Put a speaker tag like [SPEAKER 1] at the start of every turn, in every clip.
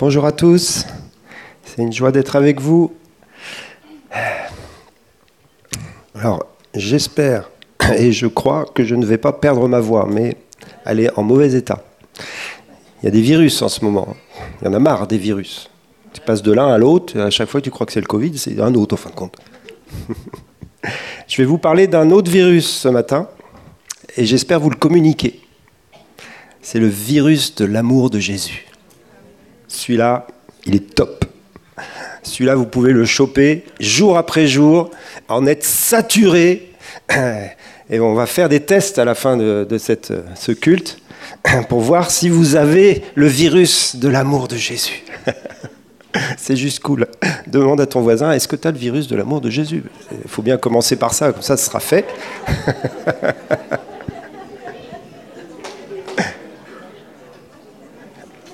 [SPEAKER 1] Bonjour à tous, c'est une joie d'être avec vous. Alors, j'espère et je crois que je ne vais pas perdre ma voix, mais elle est en mauvais état. Il y a des virus en ce moment. Il y en a marre des virus. Tu passes de l'un à l'autre, à chaque fois tu crois que c'est le Covid, c'est un autre en fin de compte. je vais vous parler d'un autre virus ce matin, et j'espère vous le communiquer. C'est le virus de l'amour de Jésus. Celui-là, il est top. Celui-là, vous pouvez le choper jour après jour, en être saturé. Et on va faire des tests à la fin de, cette, ce culte pour voir si vous avez le virus de l'amour de Jésus. C'est juste cool. Demande à ton voisin, est-ce que tu as le virus de l'amour de Jésus? Il faut bien commencer par ça, comme ça ce sera fait.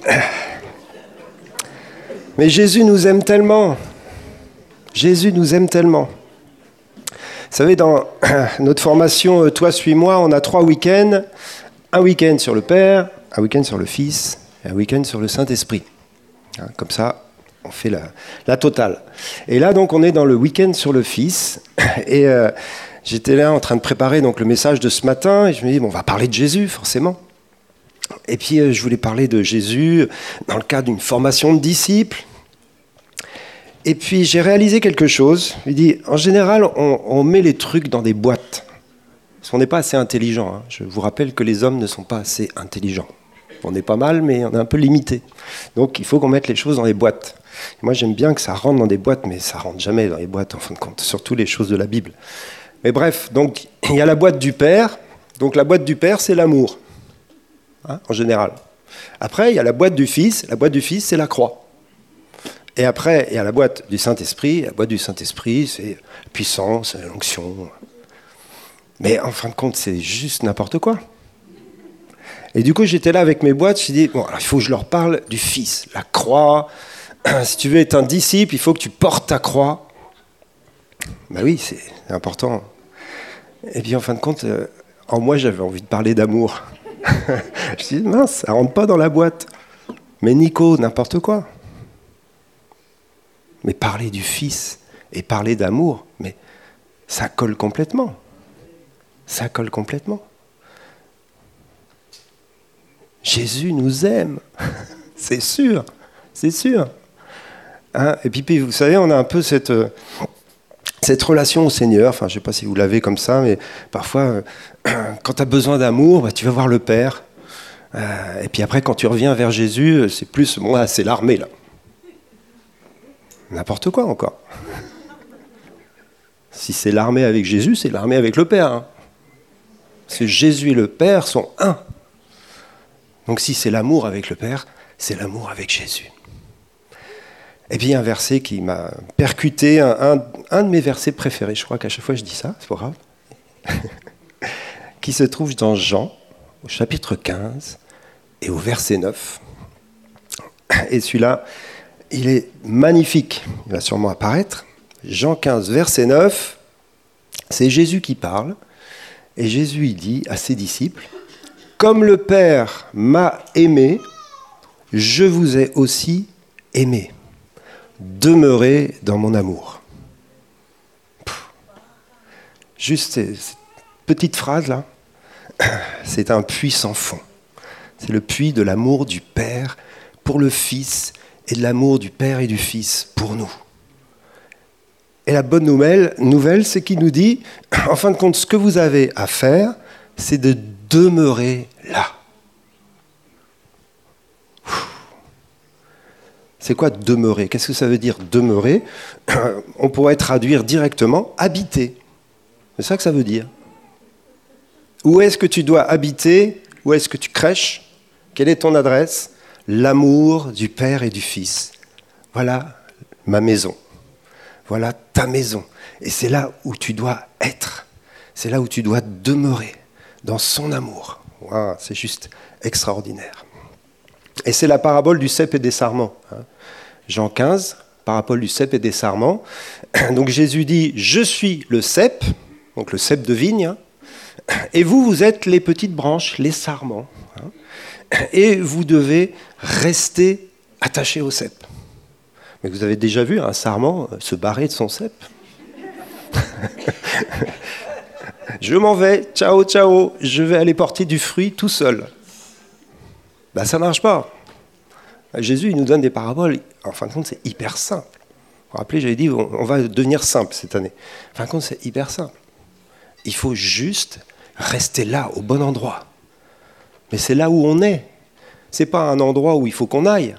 [SPEAKER 1] Mais Jésus nous aime tellement. Jésus nous aime tellement. Vous savez, dans notre formation euh, Toi, suis-moi, on a trois week-ends. Un week-end sur le Père, un week-end sur le Fils et un week-end sur le Saint-Esprit. Hein, comme ça, on fait la, totale. Et là, donc, on est dans le week-end sur le Fils. Et euh, j'étais là en train de préparer donc, le message de ce matin. Et je me dis, on va parler de Jésus, forcément. Et puis, euh, je voulais parler de Jésus dans le cadre d'une formation de disciples. Et puis, j'ai réalisé quelque chose. Il dit, en général, on, met les trucs dans des boîtes. Parce qu'on n'est pas assez intelligent. Hein. Je vous rappelle que les hommes ne sont pas assez intelligents. On est pas mal, mais on est un peu limité. Donc, il faut qu'on mette les choses dans les boîtes. moi, j'aime bien que ça rentre dans des boîtes, mais ça rentre jamais dans les boîtes, en fin de compte. Surtout les choses de la Bible. Mais bref, donc, il y a la boîte du Père. Donc, la boîte du Père, c'est l'amour. Hein, en général. Après, il y a la boîte du Fils. La boîte du Fils, c'est la croix. Et après, il y a la boîte du Saint-Esprit. La boîte du Saint-Esprit, c'est puissance, l'onction. Mais en fin de compte, c'est juste n'importe quoi. Et du coup, j'étais là avec mes boîtes, je me dit, bon, alors, il faut que je leur parle du Fils, la croix. si tu veux être un disciple, il faut que tu portes ta croix. Ben oui, c'est important. Et puis en fin de compte, euh, en moi, j'avais envie de parler d'amour. je dis, mince, ça rentre pas dans la boîte. Mais Nico, n'importe quoi. Mais parler du Fils et parler d'amour, mais ça colle complètement. Ça colle complètement. Jésus nous aime, c'est sûr, c'est sûr. Hein, et puis, vous savez, on a un peu cette, cette relation au Seigneur, enfin je ne sais pas si vous l'avez comme ça, mais parfois, euh, quand tu as besoin d'amour, bah, tu vas voir le Père. Euh, et puis après, quand tu reviens vers Jésus, c'est plus, moi, c'est l'armée là. N'importe quoi encore. Si c'est l'armée avec Jésus, c'est l'armée avec le Père. Hein. Parce Jésus et le Père sont un. Donc si c'est l'amour avec le Père, c'est l'amour avec Jésus. Et puis un verset qui m'a percuté, un, de mes versets préférés, je crois qu'à chaque fois je dis ça, c'est pas grave, qui se trouve dans Jean, au chapitre 15 et au verset 9. Et celui-là, il est magnifique, il va sûrement apparaître. Jean 15, verset 9, c'est Jésus qui parle, et Jésus dit à ses disciples, Comme le Père m'a aimé, je vous ai aussi aimé demeurez dans mon amour. Juste cette petite phrase là, c'est un puits sans fond. C'est le puits de l'amour du Père pour le Fils et de l'amour du Père et du Fils pour nous. Et la bonne nouvelle, nouvelle c'est qu'il nous dit, en fin de compte, ce que vous avez à faire, c'est de demeurer là. C'est quoi demeurer? Qu'est-ce que ça veut dire demeurer? On pourrait traduire directement habiter. C'est ça que ça veut dire. Où est-ce que tu dois habiter? Où est-ce que tu crèches? Quelle est ton adresse? L'amour du Père et du Fils. Voilà ma maison. Voilà ta maison. Et c'est là où tu dois être. C'est là où tu dois demeurer, dans son amour. c'est juste extraordinaire. Et c'est la parabole du cep et des sarments. Hein. Jean 15, parabole du cep et des sarments. Donc Jésus dit Je suis le cep, donc le cep de vigne, hein. et vous, vous êtes les petites branches, les sarments. Hein. Et vous devez rester attaché au cep. Mais vous avez déjà vu un sarment se barrer de son cep? Je m'en vais, ciao, ciao, je vais aller porter du fruit tout seul. Ben, ça marche pas. Jésus, il nous donne des paraboles. En fin de compte, c'est hyper simple. Vous vous rappelez, j'avais dit, on va devenir simple cette année. En fin de compte, c'est hyper simple. Il faut juste rester là, au bon endroit. Mais c'est là où on est. C'est pas un endroit où il faut qu'on aille.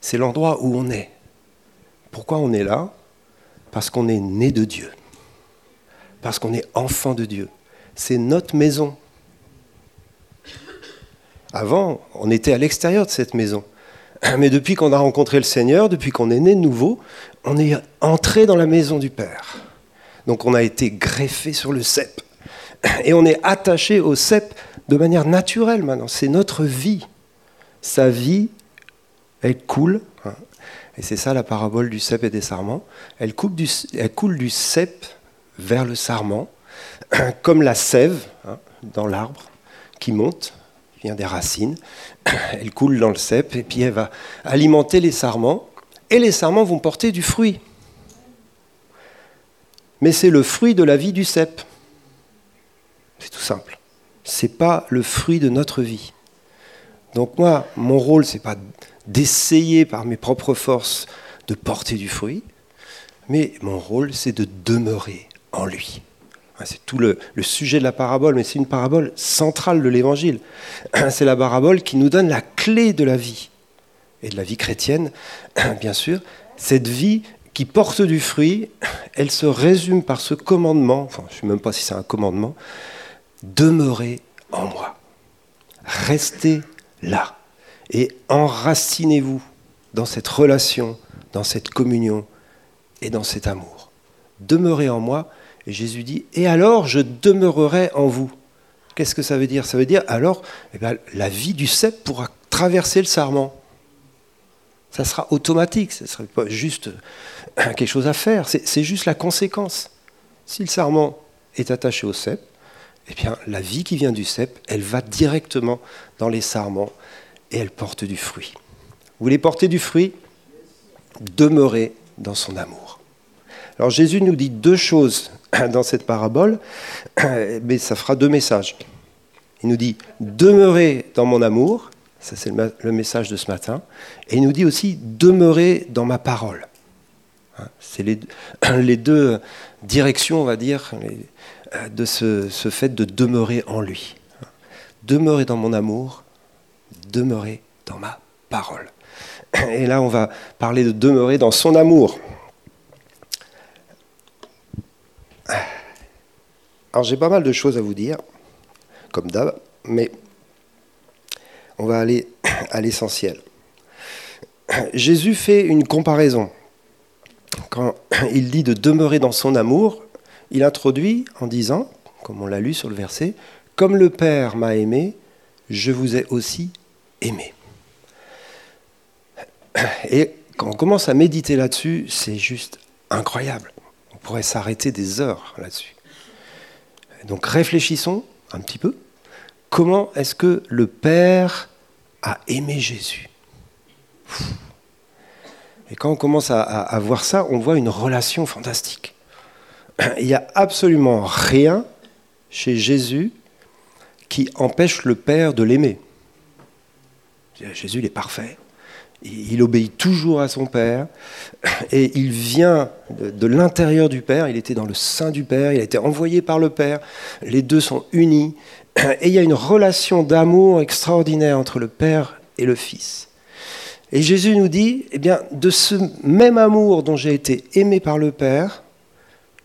[SPEAKER 1] C'est l'endroit où on est. Pourquoi on est là? Parce qu'on est né de Dieu. Parce qu'on est enfant de Dieu. C'est notre maison. Avant, on était à l'extérieur de cette maison. Mais depuis qu'on a rencontré le Seigneur, depuis qu'on est né de nouveau, on est entré dans la maison du Père. Donc on a été greffé sur le cep. Et on est attaché au cep de manière naturelle maintenant. C'est notre vie. Sa vie, elle coule. Hein. Et c'est ça la parabole du cep et des sarments. Elle, coule du cep vers le sarment, comme la sève hein, dans l'arbre qui monte, des racines. Elle coule dans le cep et puis elle va alimenter les sarments. Et les sarments vont porter du fruit. Mais c'est le fruit de la vie du cep. C'est tout simple. C'est pas le fruit de notre vie. Donc moi, mon rôle, c'est pas d'essayer par mes propres forces de porter du fruit, mais mon rôle, c'est de demeurer en lui. C'est tout le, sujet de la parabole, mais c'est une parabole centrale de l'évangile. C'est la parabole qui nous donne la clé de la vie, et de la vie chrétienne, bien sûr. Cette vie qui porte du fruit, elle se résume par ce commandement, enfin je ne sais même pas si c'est un commandement, demeurez en moi. Restez là et enracinez-vous dans cette relation, dans cette communion et dans cet amour. Demeurez en moi, et Jésus dit, et alors je demeurerai en vous. Qu'est-ce que ça veut dire? Ça veut dire alors eh bien, la vie du cep pourra traverser le sarment. Ça sera automatique, ce ne sera pas juste quelque chose à faire, c'est juste la conséquence. Si le sarment est attaché au cep, eh bien, la vie qui vient du cep, elle va directement dans les sarments et elle porte du fruit. Vous voulez porter du fruit? Demeurez dans son amour. Alors Jésus nous dit deux choses dans cette parabole, mais ça fera deux messages. Il nous dit demeurez dans mon amour, ça c'est le message de ce matin, et il nous dit aussi demeurez dans ma parole. Hein, c'est les, deux directions, on va dire, de ce, fait de demeurer en lui. Demeurer dans mon amour, demeurer dans ma parole. Et là, on va parler de demeurer dans son amour. Alors j'ai pas mal de choses à vous dire, comme d'hab, mais on va aller à l'essentiel. Jésus fait une comparaison. Quand il dit de demeurer dans son amour, il introduit en disant, comme on l'a lu sur le verset, Comme le Père m'a aimé, je vous ai aussi aimé. Et quand on commence à méditer là-dessus, c'est juste incroyable. On pourrait s'arrêter des heures là-dessus. Donc réfléchissons un petit peu. Comment est-ce que le Père a aimé Jésus? Et quand on commence à, voir ça, on voit une relation fantastique. il n'y a absolument rien chez Jésus qui empêche le Père de l'aimer. Jésus, il est parfait. Il obéit toujours à son Père et il vient de, l'intérieur du Père, il était dans le sein du Père, il a été envoyé par le Père, les deux sont unis et il y a une relation d'amour extraordinaire entre le Père et le Fils. Et Jésus nous dit, eh bien, de ce même amour dont j'ai été aimé par le Père,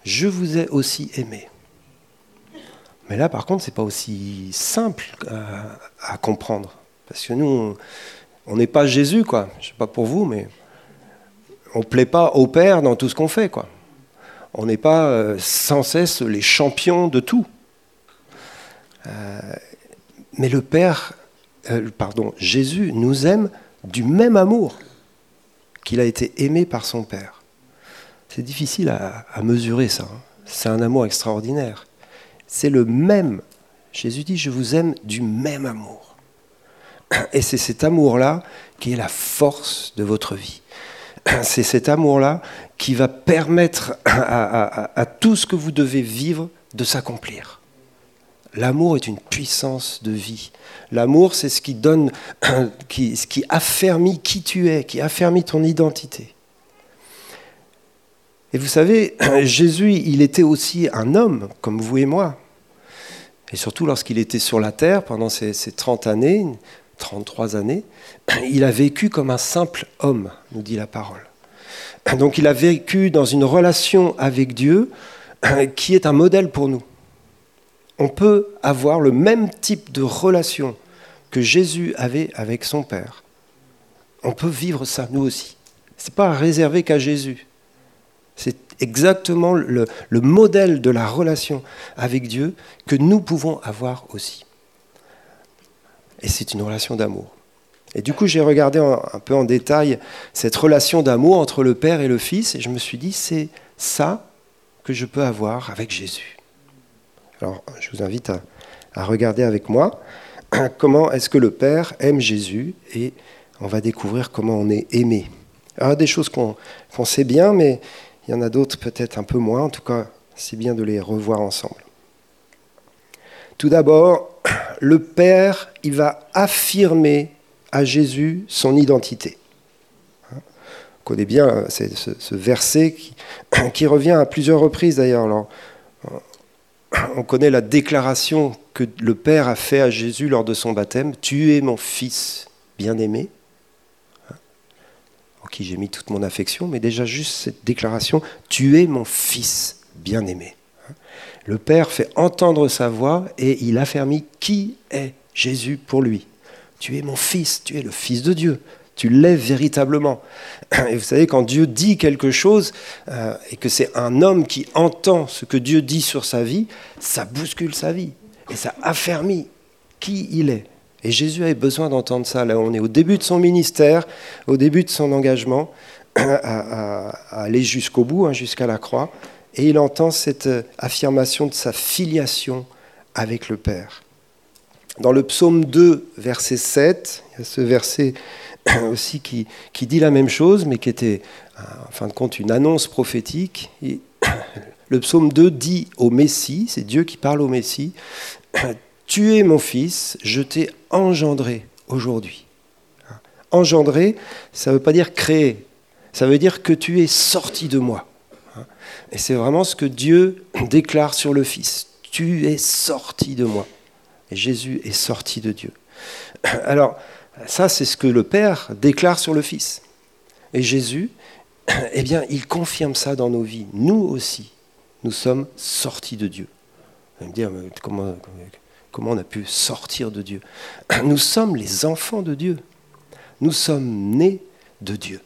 [SPEAKER 1] je vous ai aussi aimé. Mais là, par contre, ce n'est pas aussi simple à, comprendre. Parce que nous, n'est pas Jésus, quoi. Je ne sais pas pour vous, mais on ne plaît pas au Père dans tout ce qu'on fait, quoi. On n'est pas euh, sans cesse les champions de tout. Euh, mais le Père, euh, pardon, Jésus nous aime du même amour qu'il a été aimé par son Père. C'est difficile à, mesurer ça. Hein. C'est un amour extraordinaire. C'est le même. Jésus dit, je vous aime du même amour. Et c'est cet amour-là qui est la force de votre vie. C'est cet amour-là qui va permettre à, tout ce que vous devez vivre de s'accomplir. L'amour est une puissance de vie. L'amour, c'est ce qui donne, qui, ce qui affermit qui tu es, qui affermit ton identité. Et vous savez, Jésus, il était aussi un homme, comme vous et moi. Et surtout lorsqu'il était sur la terre pendant ces, ces 30 années, 33 années, il a vécu comme un simple homme, nous dit la parole. Donc il a vécu dans une relation avec Dieu qui est un modèle pour nous. On peut avoir le même type de relation que Jésus avait avec son Père. On peut vivre ça, nous aussi. Ce n'est pas réservé qu'à Jésus. C'est exactement le, le, modèle de la relation avec Dieu que nous pouvons avoir aussi. Et c'est une relation d'amour. Et du coup, j'ai regardé un peu en détail cette relation d'amour entre le Père et le Fils, et je me suis dit, c'est ça que je peux avoir avec Jésus. Alors, je vous invite à, regarder avec moi comment est-ce que le Père aime Jésus, et on va découvrir comment on est aimé. Il y a des choses qu'on sait bien, mais il y en a d'autres peut-être un peu moins. En tout cas, c'est bien de les revoir ensemble. Tout d'abord, le Père, il va affirmer à Jésus son identité. On connaît bien euh, ce, verset qui, revient à plusieurs reprises d'ailleurs. On connaît la déclaration que le Père a fait à Jésus lors de son baptême, Tu es mon Fils bien-aimé, en qui j'ai mis toute mon affection, mais déjà juste cette déclaration, Tu es mon Fils bien-aimé. Le Père fait entendre sa voix et il affermit qui est Jésus pour lui. Tu es mon fils, tu es le fils de Dieu. Tu l'es véritablement. Et vous savez, quand Dieu dit quelque chose, euh, et que c'est un homme qui entend ce que Dieu dit sur sa vie, ça bouscule sa vie. Et ça affermit qui il est. Et Jésus avait besoin d'entendre ça. Là, on est au début de son ministère, au début de son engagement, à, aller jusqu'au bout, hein, jusqu'à la croix. Et il entend cette affirmation de sa filiation avec le Père. Dans le psaume 2, verset 7, il y a ce verset aussi qui, dit la même chose, mais qui était en fin de compte une annonce prophétique. le psaume 2 dit au Messie, c'est Dieu qui parle au Messie, Tu es mon fils, je t'ai engendré aujourd'hui. Engendré, ça ne veut pas dire créer, ça veut dire que tu es sorti de moi. Et c'est vraiment ce que Dieu déclare sur le Fils. Tu es sorti de moi. Et Jésus est sorti de Dieu. Alors, ça, c'est ce que le Père déclare sur le Fils. Et Jésus, eh bien, il confirme ça dans nos vies. Nous aussi, nous sommes sortis de Dieu. Vous allez me dire, comment, comment on a pu sortir de Dieu? Nous sommes les enfants de Dieu. Nous sommes nés de Dieu.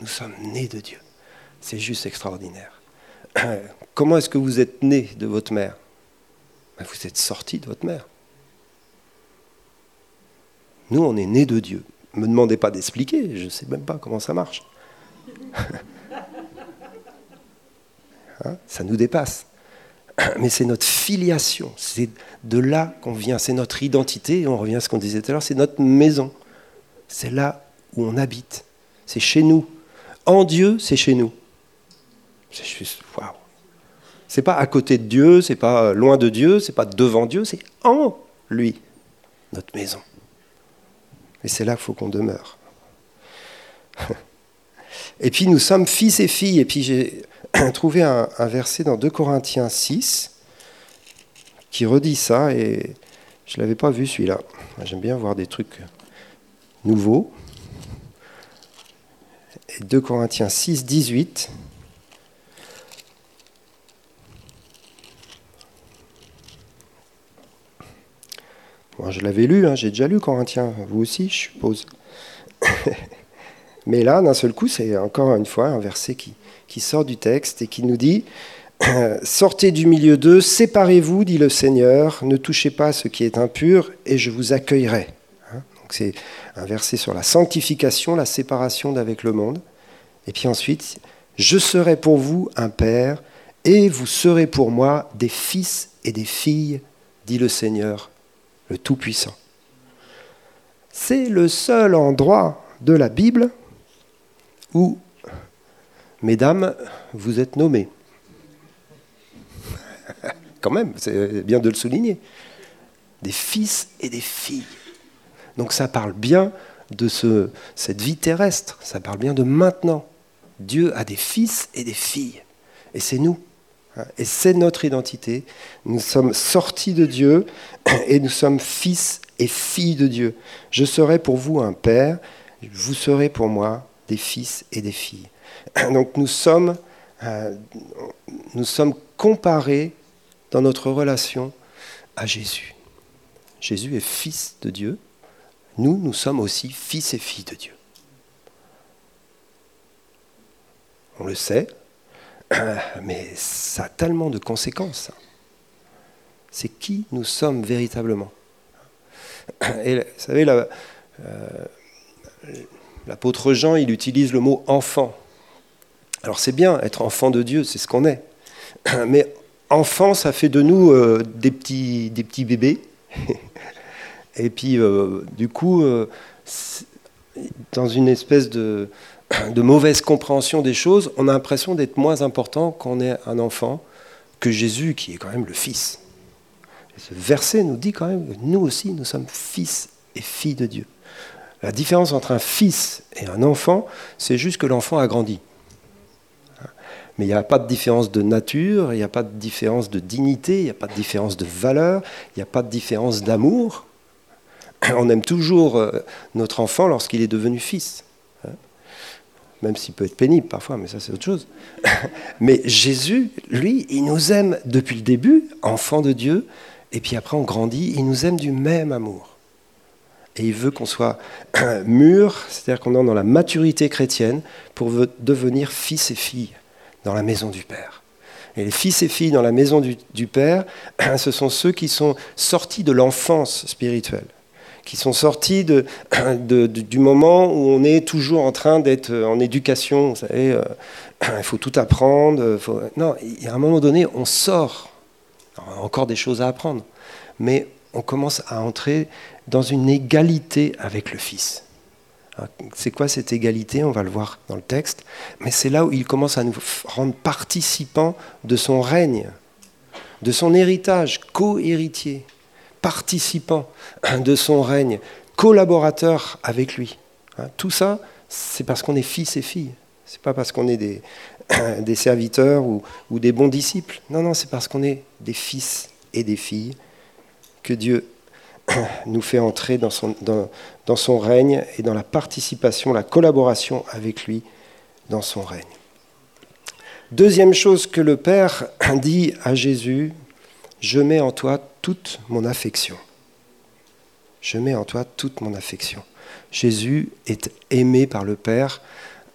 [SPEAKER 1] Nous sommes nés de Dieu. C'est juste extraordinaire. Comment est-ce que vous êtes né de votre mère? Ben, Vous êtes sorti de votre mère. Nous, on est nés de Dieu. Ne me demandez pas d'expliquer, je ne sais même pas comment ça marche. Hein, ça nous dépasse. Mais c'est notre filiation, c'est de là qu'on vient, c'est notre identité, on revient à ce qu'on disait tout à l'heure, c'est notre maison. C'est là où on habite, c'est chez nous. En Dieu, c'est chez nous. C'est juste, waouh. C'est pas à côté de Dieu, c'est pas loin de Dieu, c'est pas devant Dieu, c'est en lui, notre maison. Et c'est là qu'il faut qu'on demeure. Et puis nous sommes fils et filles. Et puis j'ai trouvé un, un, verset dans 2 Corinthiens 6 qui redit ça. Et je ne l'avais pas vu celui-là. J'aime bien voir des trucs nouveaux. Et 2 Corinthiens 6, 18. Je l'avais lu, hein, j'ai déjà lu Corinthiens, vous aussi, je suppose. Mais là, d'un seul coup, c'est encore une fois un verset qui, sort du texte et qui nous dit Sortez du milieu d'eux, séparez-vous, dit le Seigneur, ne touchez pas ce qui est impur, et je vous accueillerai. Hein, c'est un verset sur la sanctification, la séparation d'avec le monde. Et puis ensuite, je serai pour vous un père, et vous serez pour moi des fils et des filles, dit le Seigneur le Tout-Puissant. c'est le seul endroit de la Bible où, mesdames, vous êtes nommées. Quand même, c'est bien de le souligner. Des fils et des filles. Donc ça parle bien de ce, cette vie terrestre, ça parle bien de maintenant. Dieu a des fils et des filles. Et c'est nous. Et c'est notre identité. Nous sommes sortis de Dieu et nous sommes fils et filles de Dieu. Je serai pour vous un père, vous serez pour moi des fils et des filles. Donc nous sommes, euh, nous sommes comparés dans notre relation à Jésus. Jésus est fils de Dieu. Nous, nous sommes aussi fils et filles de Dieu. On le sait, mais ça a tellement de conséquences. C'est qui nous sommes véritablement. Et vous savez, euh, l'apôtre Jean, il utilise le mot enfant. Alors c'est bien, être enfant de Dieu, c'est ce qu'on est. Mais enfant, ça fait de nous euh, des, petits, bébés. Et puis, euh, du coup, dans une espèce de, de mauvaise compréhension des choses, on a l'impression d'être moins important quand on est un enfant que Jésus, qui est quand même le Fils. Ce verset nous dit quand même que nous aussi, nous sommes fils et filles de Dieu. La différence entre un fils et un enfant, c'est juste que l'enfant a grandi. Mais il n'y a pas de différence de nature, il n'y a pas de différence de dignité, il n'y a pas de différence de valeur, il n'y a pas de différence d'amour. On aime toujours euh, notre enfant lorsqu'il est devenu fils même s'il peut être pénible parfois, mais ça c'est autre chose. mais Jésus, lui, il nous aime depuis le début, enfant de Dieu, et puis après on grandit, il nous aime du même amour. Et il veut qu'on soit mûr, c'est-à-dire qu'on est dans la maturité chrétienne pour devenir fils et filles dans la maison du Père. Et les fils et filles dans la maison du, du Père, ce sont ceux qui sont sortis de l'enfance spirituelle qui sont sortis du moment où on est toujours en train d'être en éducation. Vous savez, euh, il faut tout apprendre. Non, il y a un moment donné, on sort. on a encore des choses à apprendre. Mais on commence à entrer dans une égalité avec le Fils. C'est quoi cette égalité? On va le voir dans le texte. Mais c'est là où il commence à nous rendre participants de son règne, de son héritage, co-héritier participant de son règne, collaborateur avec lui. Hein, tout ça, c'est parce qu'on est fils et filles. C'est pas parce qu'on est des, serviteurs ou, des bons disciples. Non, non, c'est parce qu'on est des fils et des filles que Dieu nous fait entrer dans son règne et dans la participation, la collaboration avec lui dans son règne. Deuxième chose que le Père dit à Jésus, je mets en toi toute mon affection. Je mets en toi toute mon affection. Jésus est aimé par le Père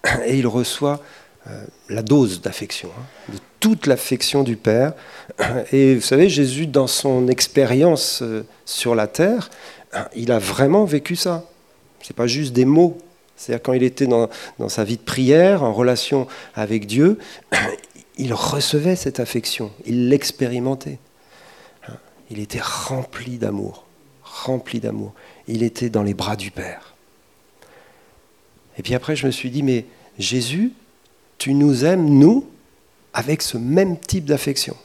[SPEAKER 1] et il reçoit euh, la dose d'affection, hein, de toute l'affection du Père. Et vous savez, Jésus, dans son expérience euh, sur la terre, il a vraiment vécu ça. Ce n'est pas juste des mots. C'est-à-dire quand il était dans, dans sa vie de prière, en relation avec Dieu, il recevait cette affection, il l'expérimentait. Il était rempli d'amour, rempli d'amour. Il était dans les bras du Père. Et puis après, je me suis dit, mais Jésus, tu nous aimes, nous, avec ce même type d'affection.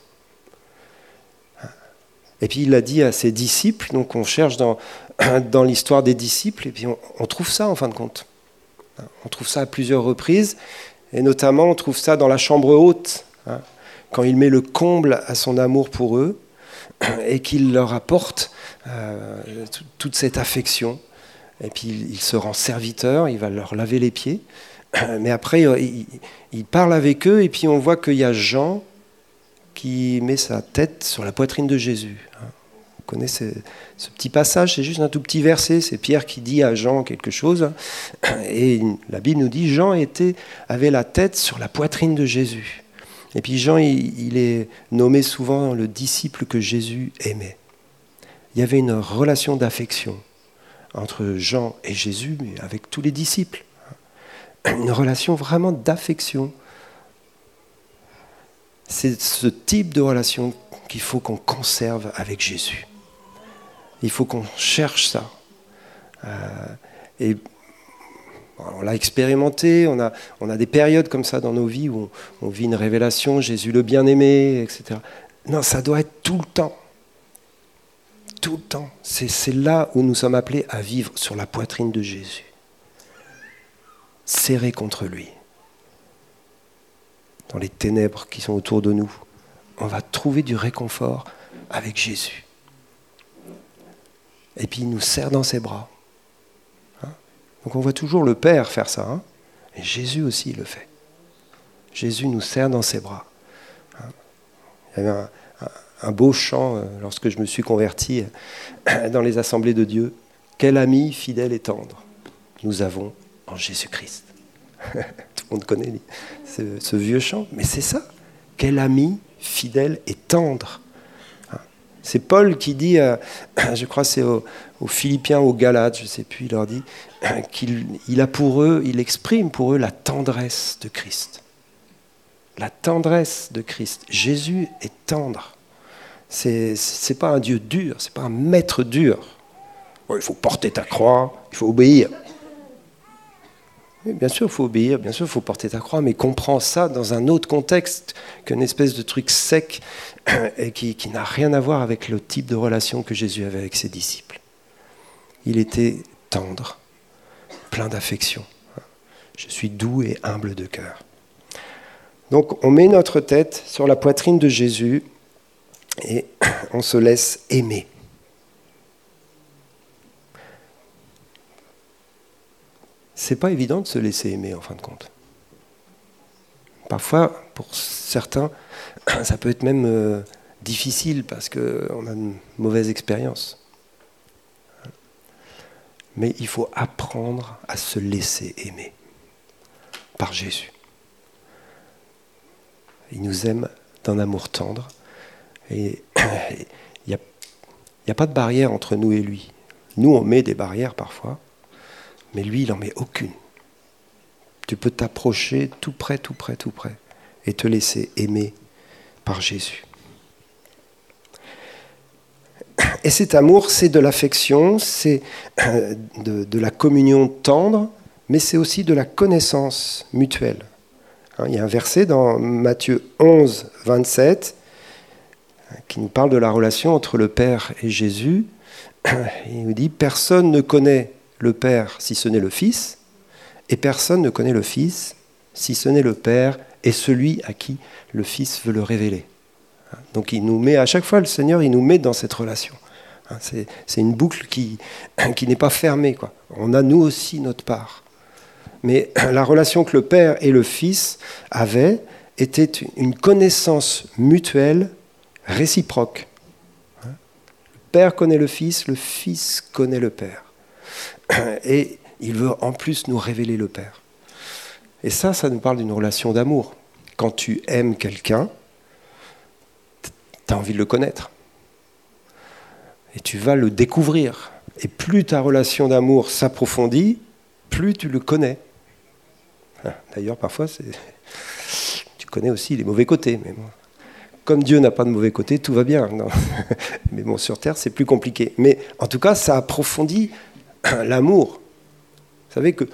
[SPEAKER 1] Et puis il a dit à ses disciples, donc on cherche dans, dans l'histoire des disciples, et puis on, trouve ça en fin de compte. On trouve ça à plusieurs reprises, et notamment on trouve ça dans la chambre haute, hein, quand il met le comble à son amour pour eux et qu'il leur apporte euh, toute cette affection. Et puis il se rend serviteur, il va leur laver les pieds. Mais après, euh, il, parle avec eux et puis on voit qu'il y a Jean qui met sa tête sur la poitrine de Jésus. Hein. Vous connaissez ce petit passage, c'est juste un tout petit verset, c'est Pierre qui dit à Jean quelque chose. Et la Bible nous dit, Jean avait la tête sur la poitrine de Jésus. Et puis Jean, il, est nommé souvent le disciple que Jésus aimait. Il y avait une relation d'affection entre Jean et Jésus, mais avec tous les disciples. Une relation vraiment d'affection. C'est ce type de relation qu'il faut qu'on conserve avec Jésus. Il faut qu'on cherche ça. et on l'a expérimenté, on a, des périodes comme ça dans nos vies où on, vit une révélation, Jésus le bien-aimé, etc. Non, ça doit être tout le temps. Tout le temps. C'est là où nous sommes appelés à vivre sur la poitrine de Jésus. Serrés contre lui. Dans les ténèbres qui sont autour de nous. On va trouver du réconfort avec Jésus. Et puis il nous serre dans ses bras. Donc on voit toujours le Père faire ça. Hein. et Jésus aussi le fait. Jésus nous serre dans ses bras. Hein. Il y avait un, beau chant euh, lorsque je me suis converti euh, dans les assemblées de Dieu. Quel ami fidèle et tendre nous avons en Jésus-Christ. Tout le monde connaît ce vieux chant, mais c'est ça. Quel ami fidèle et tendre c'est Paul qui dit, euh, je crois c'est aux, Philippiens, aux Galates, je ne sais plus, il leur dit qu'il a pour eux, il exprime pour eux la tendresse de Christ. La tendresse de Christ. Jésus est tendre. C'est n'est pas un Dieu dur, c'est pas un maître dur. il faut porter ta croix, il faut obéir bien sûr, il faut obéir, bien sûr, il faut porter ta croix, mais comprends ça dans un autre contexte qu'une espèce de truc sec et qui, qui n'a rien à voir avec le type de relation que Jésus avait avec ses disciples. Il était tendre, plein d'affection. Je suis doux et humble de cœur. Donc on met notre tête sur la poitrine de Jésus et on se laisse aimer. C'est pas évident de se laisser aimer en fin de compte. Parfois, pour certains, ça peut être même euh, difficile parce qu'on a une mauvaise expérience. Mais il faut apprendre à se laisser aimer par Jésus. Il nous aime d'un amour tendre et il n'y a, a pas de barrière entre nous et lui. Nous, on met des barrières parfois, mais lui, il n'en met aucune. Tu peux t'approcher tout près, tout près, tout près, et te laisser aimer par Jésus. Et cet amour, c'est de l'affection, c'est de, la communion tendre, mais c'est aussi de la connaissance mutuelle. Hein, il y a un verset dans Matthieu 11, 27 qui nous parle de la relation entre le Père et Jésus. Il nous dit, personne ne connaît le Père si ce n'est le Fils, et personne ne connaît le Fils si ce n'est le Père et celui à qui le Fils veut le révéler. Donc il nous met, à chaque fois, le Seigneur, il nous met dans cette relation. C'est une boucle qui, n'est pas fermée. On a nous aussi notre part. Mais la relation que le Père et le Fils avaient était une connaissance mutuelle réciproque. Le Père connaît le Fils, le Fils connaît le Père. Et il veut en plus nous révéler le Père. Et ça, ça nous parle d'une relation d'amour. Quand tu aimes quelqu'un, tu as envie de le connaître. Et tu vas le découvrir. Et plus ta relation d'amour s'approfondit, plus tu le connais. Ah, d'ailleurs, parfois, tu connais aussi les mauvais côtés. Mais Comme Dieu n'a pas de mauvais côtés, tout va bien. Mais bon, sur Terre, c'est plus compliqué. Mais en tout cas, ça approfondit l'amour. Vous savez que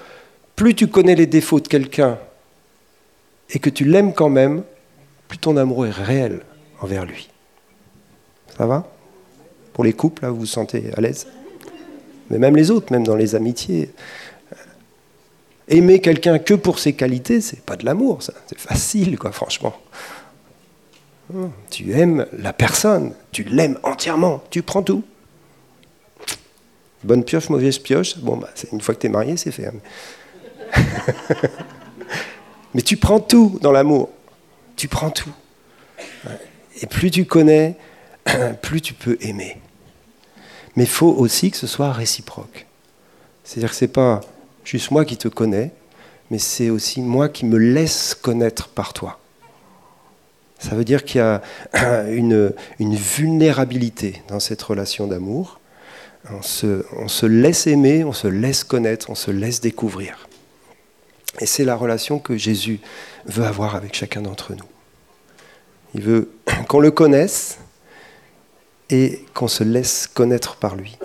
[SPEAKER 1] plus tu connais les défauts de quelqu'un et que tu l'aimes quand même, plus ton amour est réel envers lui. Ça va? Pour les couples, là, vous vous sentez à l'aise? Mais même les autres, même dans les amitiés. Aimer quelqu'un que pour ses qualités, c'est pas de l'amour, ça. C'est facile, quoi, franchement. Tu aimes la personne, tu l'aimes entièrement, tu prends tout. Bonne pioche, mauvaise pioche. Bon, bah, une fois que tu es marié, c'est fait. Hein. Mais tu prends tout dans l'amour. Tu prends tout. Et plus tu connais, plus tu peux aimer. Mais il faut aussi que ce soit réciproque. C'est-à-dire que ce n'est pas juste moi qui te connais, mais c'est aussi moi qui me laisse connaître par toi. Ça veut dire qu'il y a une, une vulnérabilité dans cette relation d'amour on se, laisse aimer, on se laisse connaître, on se laisse découvrir. Et c'est la relation que Jésus veut avoir avec chacun d'entre nous. Il veut qu'on le connaisse et qu'on se laisse connaître par lui.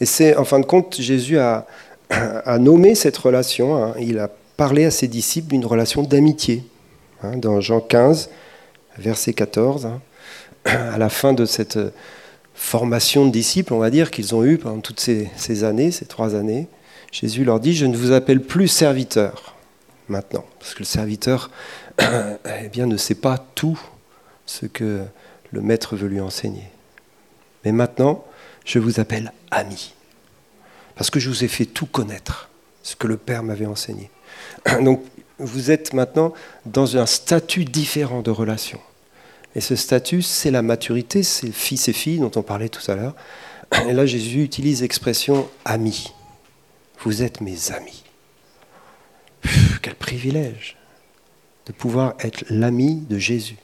[SPEAKER 1] Et c'est, en fin de compte, Jésus a, nommé cette relation, hein. il a parlé à ses disciples d'une relation d'amitié. Hein, dans Jean 15, verset 14, hein. à la fin de cette formation de disciples, on va dire, qu'ils ont eue pendant toutes ces, ces années, ces trois années, Jésus leur dit, je ne vous appelle plus serviteur maintenant, parce que le serviteur eh bien, ne sait pas tout ce que le maître veut lui enseigner. Mais maintenant, je vous appelle ami, parce que je vous ai fait tout connaître, ce que le Père m'avait enseigné. Donc, vous êtes maintenant dans un statut différent de relation. Et ce statut, c'est la maturité, c'est fils et filles dont on parlait tout à l'heure. Et là, Jésus utilise l'expression ami. Vous êtes mes amis. quel privilège de pouvoir être l'ami de Jésus.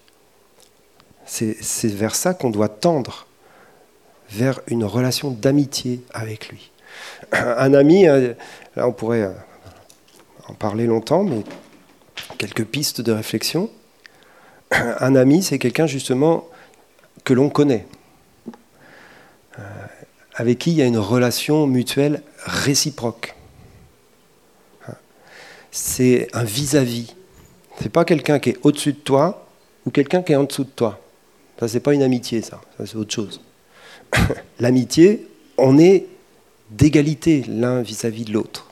[SPEAKER 1] C'est vers ça qu'on doit tendre, vers une relation d'amitié avec lui. Un ami, euh, là on pourrait euh, en parler longtemps, mais quelques pistes de réflexion. Un ami, c'est quelqu'un justement que l'on connaît, euh, avec qui il y a une relation mutuelle réciproque. C'est un vis-à-vis. Ce n'est pas quelqu'un qui est au-dessus de toi ou quelqu'un qui est en dessous de toi. Ça, c'est pas une amitié, ça. Ça, c'est autre chose. L'amitié, on est d'égalité l'un vis-à-vis de l'autre.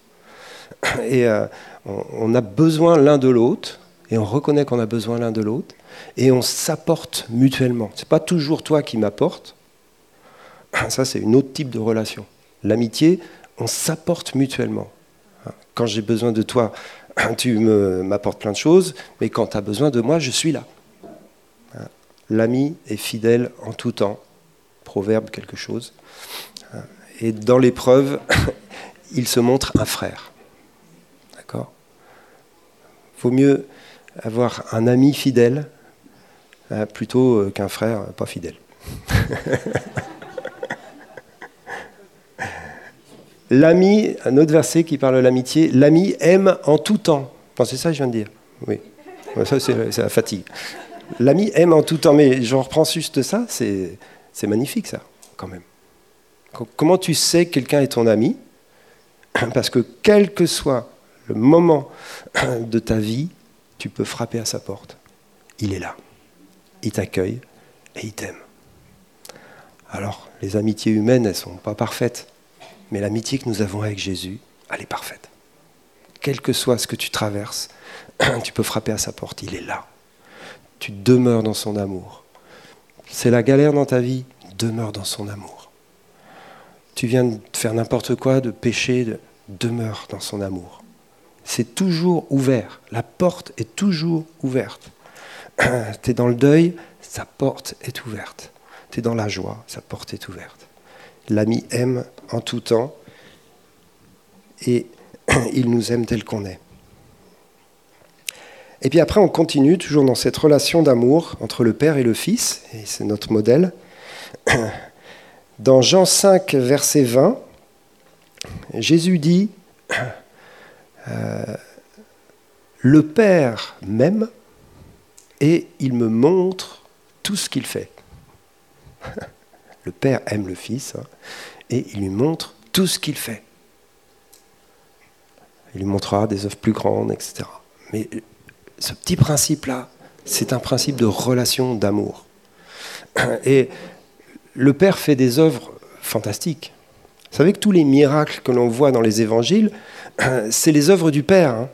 [SPEAKER 1] Et euh, on, a besoin l'un de l'autre, et on reconnaît qu'on a besoin l'un de l'autre, et on s'apporte mutuellement. Ce n'est pas toujours toi qui m'apportes. Ça, c'est une autre type de relation. L'amitié, on s'apporte mutuellement. Quand j'ai besoin de toi, tu m'apportes plein de choses, mais quand tu as besoin de moi, je suis là. L'ami est fidèle en tout temps. Proverbe quelque chose. Et dans l'épreuve, il se montre un frère. D'accord? Vaut mieux avoir un ami fidèle euh, plutôt euh, qu'un frère pas fidèle. L'ami, un autre verset qui parle de l'amitié, l'ami aime en tout temps. c'est ça je viens de dire. Oui. Ça, c'est la fatigue. L'ami aime en tout temps. Mais je reprends juste ça, c'est magnifique, ça, quand même. Comment tu sais que quelqu'un est ton ami? Parce que quel que soit le moment de ta vie, tu peux frapper à sa porte. Il est là. Il t'accueille et il t'aime. Alors, les amitiés humaines, elles ne sont pas parfaites. Mais l'amitié que nous avons avec Jésus, elle est parfaite. Quel que soit ce que tu traverses, tu peux frapper à sa porte, il est là. Tu demeures dans son amour. C'est la galère dans ta vie, demeure dans son amour. Tu viens de faire n'importe quoi, de pécher, demeure dans son amour. C'est toujours ouvert. La porte est toujours ouverte. tu es dans le deuil, sa porte est ouverte. Tu es dans la joie, sa porte est ouverte. L'ami aime en tout temps et il nous aime tel qu'on est. Et puis après, on continue toujours dans cette relation d'amour entre le Père et le Fils, et c'est notre modèle. Dans Jean 5, verset 20, Jésus dit, euh, Le Père m'aime et il me montre tout ce qu'il fait. Le Père aime le Fils hein, et il lui montre tout ce qu'il fait. Il lui montrera des œuvres plus grandes, etc. Mais ce petit principe-là, c'est un principe de relation d'amour. Et le Père fait des œuvres fantastiques. Vous savez que tous les miracles que l'on voit dans les évangiles, c'est les œuvres du Père. Hein.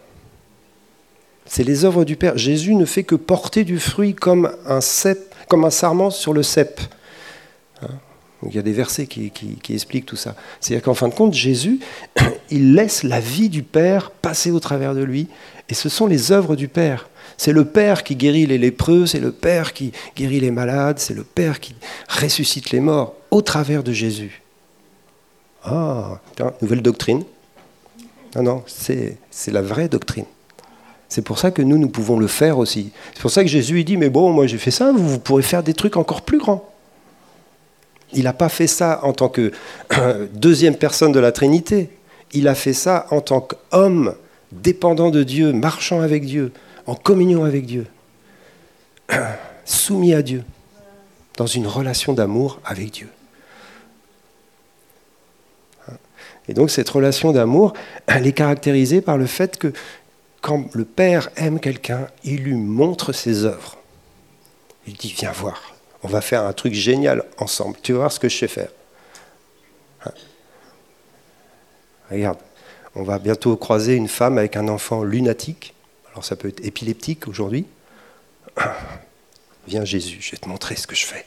[SPEAKER 1] C'est les œuvres du Père. Jésus ne fait que porter du fruit comme un, sarment sur le cep. Hein? il y a des versets qui, expliquent tout ça. C'est-à-dire qu'en fin de compte, Jésus, il laisse la vie du Père passer au travers de lui, et ce sont les œuvres du Père. C'est le Père qui guérit les lépreux, c'est le Père qui guérit les malades, c'est le Père qui ressuscite les morts au travers de Jésus. Ah, nouvelle doctrine. Non, non, c'est la vraie doctrine. C'est pour ça que nous, nous pouvons le faire aussi. C'est pour ça que Jésus il dit, mais bon, moi j'ai fait ça, vous, vous pourrez faire des trucs encore plus grands. Il n'a pas fait ça en tant que deuxième personne de la Trinité. Il a fait ça en tant qu'homme dépendant de Dieu, marchant avec Dieu, en communion avec Dieu, soumis à Dieu, dans une relation d'amour avec Dieu. Et donc cette relation d'amour, elle est caractérisée par le fait que quand le Père aime quelqu'un, il lui montre ses œuvres. Il dit, viens voir, on va faire un truc génial ensemble, tu vas voir ce que je sais faire. Hein Regarde, on va bientôt croiser une femme avec un enfant lunatique, alors ça peut être épileptique aujourd'hui. Viens Jésus, je vais te montrer ce que je fais.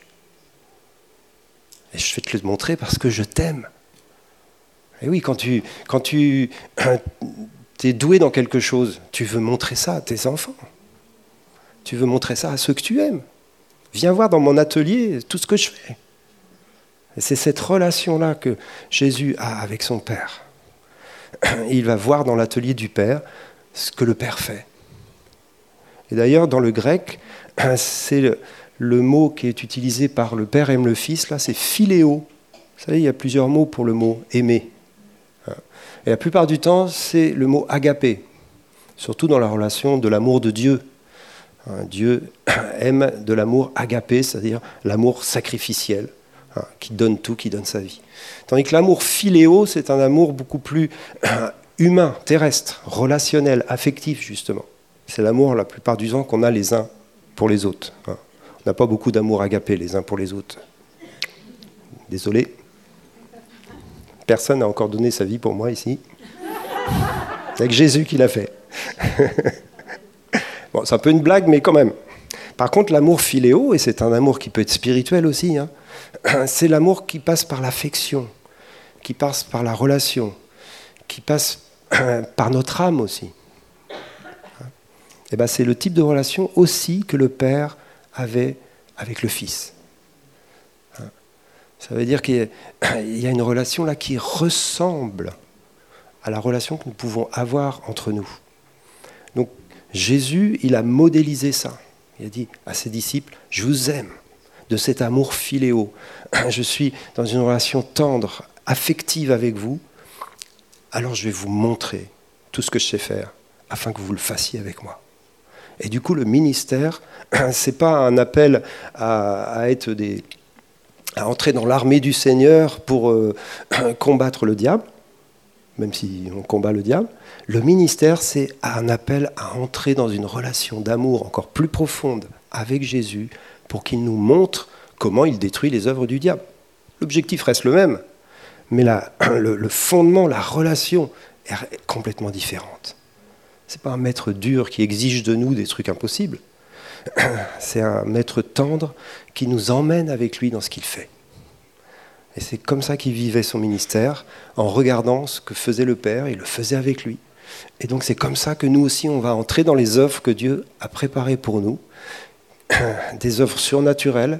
[SPEAKER 1] Et je vais te le montrer parce que je t'aime. Et oui, quand tu, quand tu es doué dans quelque chose, tu veux montrer ça à tes enfants. Tu veux montrer ça à ceux que tu aimes. Viens voir dans mon atelier tout ce que je fais. C'est cette relation-là que Jésus a avec son Père. Il va voir dans l'atelier du Père ce que le Père fait. Et d'ailleurs, dans le grec, c'est le, mot qui est utilisé par le Père aime le Fils, là, c'est philéo. Vous savez, il y a plusieurs mots pour le mot aimer. Et la plupart du temps, c'est le mot agapé, surtout dans la relation de l'amour de Dieu. Dieu aime de l'amour agapé, c'est-à-dire l'amour sacrificiel, hein, qui donne tout, qui donne sa vie. Tandis que l'amour philéo, c'est un amour beaucoup plus humain, terrestre, relationnel, affectif, justement. C'est l'amour, la plupart du temps, qu'on a les uns pour les autres. Hein. On n'a pas beaucoup d'amour agapé les uns pour les autres. Désolé. Personne n'a encore donné sa vie pour moi ici. C'est avec Jésus qui l'a fait. bon, c'est un peu une blague, mais quand même. Par contre, l'amour philéo, et c'est un amour qui peut être spirituel aussi, hein, c'est l'amour qui passe par l'affection, qui passe par la relation, qui passe par notre âme aussi. Et ben, c'est le type de relation aussi que le Père avait avec le Fils. Ça veut dire qu'il y a une relation là qui ressemble à la relation que nous pouvons avoir entre nous. Donc Jésus, il a modélisé ça. Il a dit à ses disciples, je vous aime de cet amour filéo. Je suis dans une relation tendre, affective avec vous. Alors je vais vous montrer tout ce que je sais faire afin que vous le fassiez avec moi. Et du coup, le ministère, c'est pas un appel à, être des, à entrer dans l'armée du Seigneur pour euh, combattre le diable, même si on combat le diable. Le ministère, c'est un appel à entrer dans une relation d'amour encore plus profonde avec Jésus pour qu'il nous montre comment il détruit les œuvres du diable. L'objectif reste le même, mais le, le fondement, la relation est complètement différente. Ce n'est pas un maître dur qui exige de nous des trucs impossibles. C'est un maître tendre qui nous emmène avec lui dans ce qu'il fait. Et c'est comme ça qu'il vivait son ministère, en regardant ce que faisait le Père, il le faisait avec lui. Et donc c'est comme ça que nous aussi, on va entrer dans les œuvres que Dieu a préparées pour nous, des œuvres surnaturelles,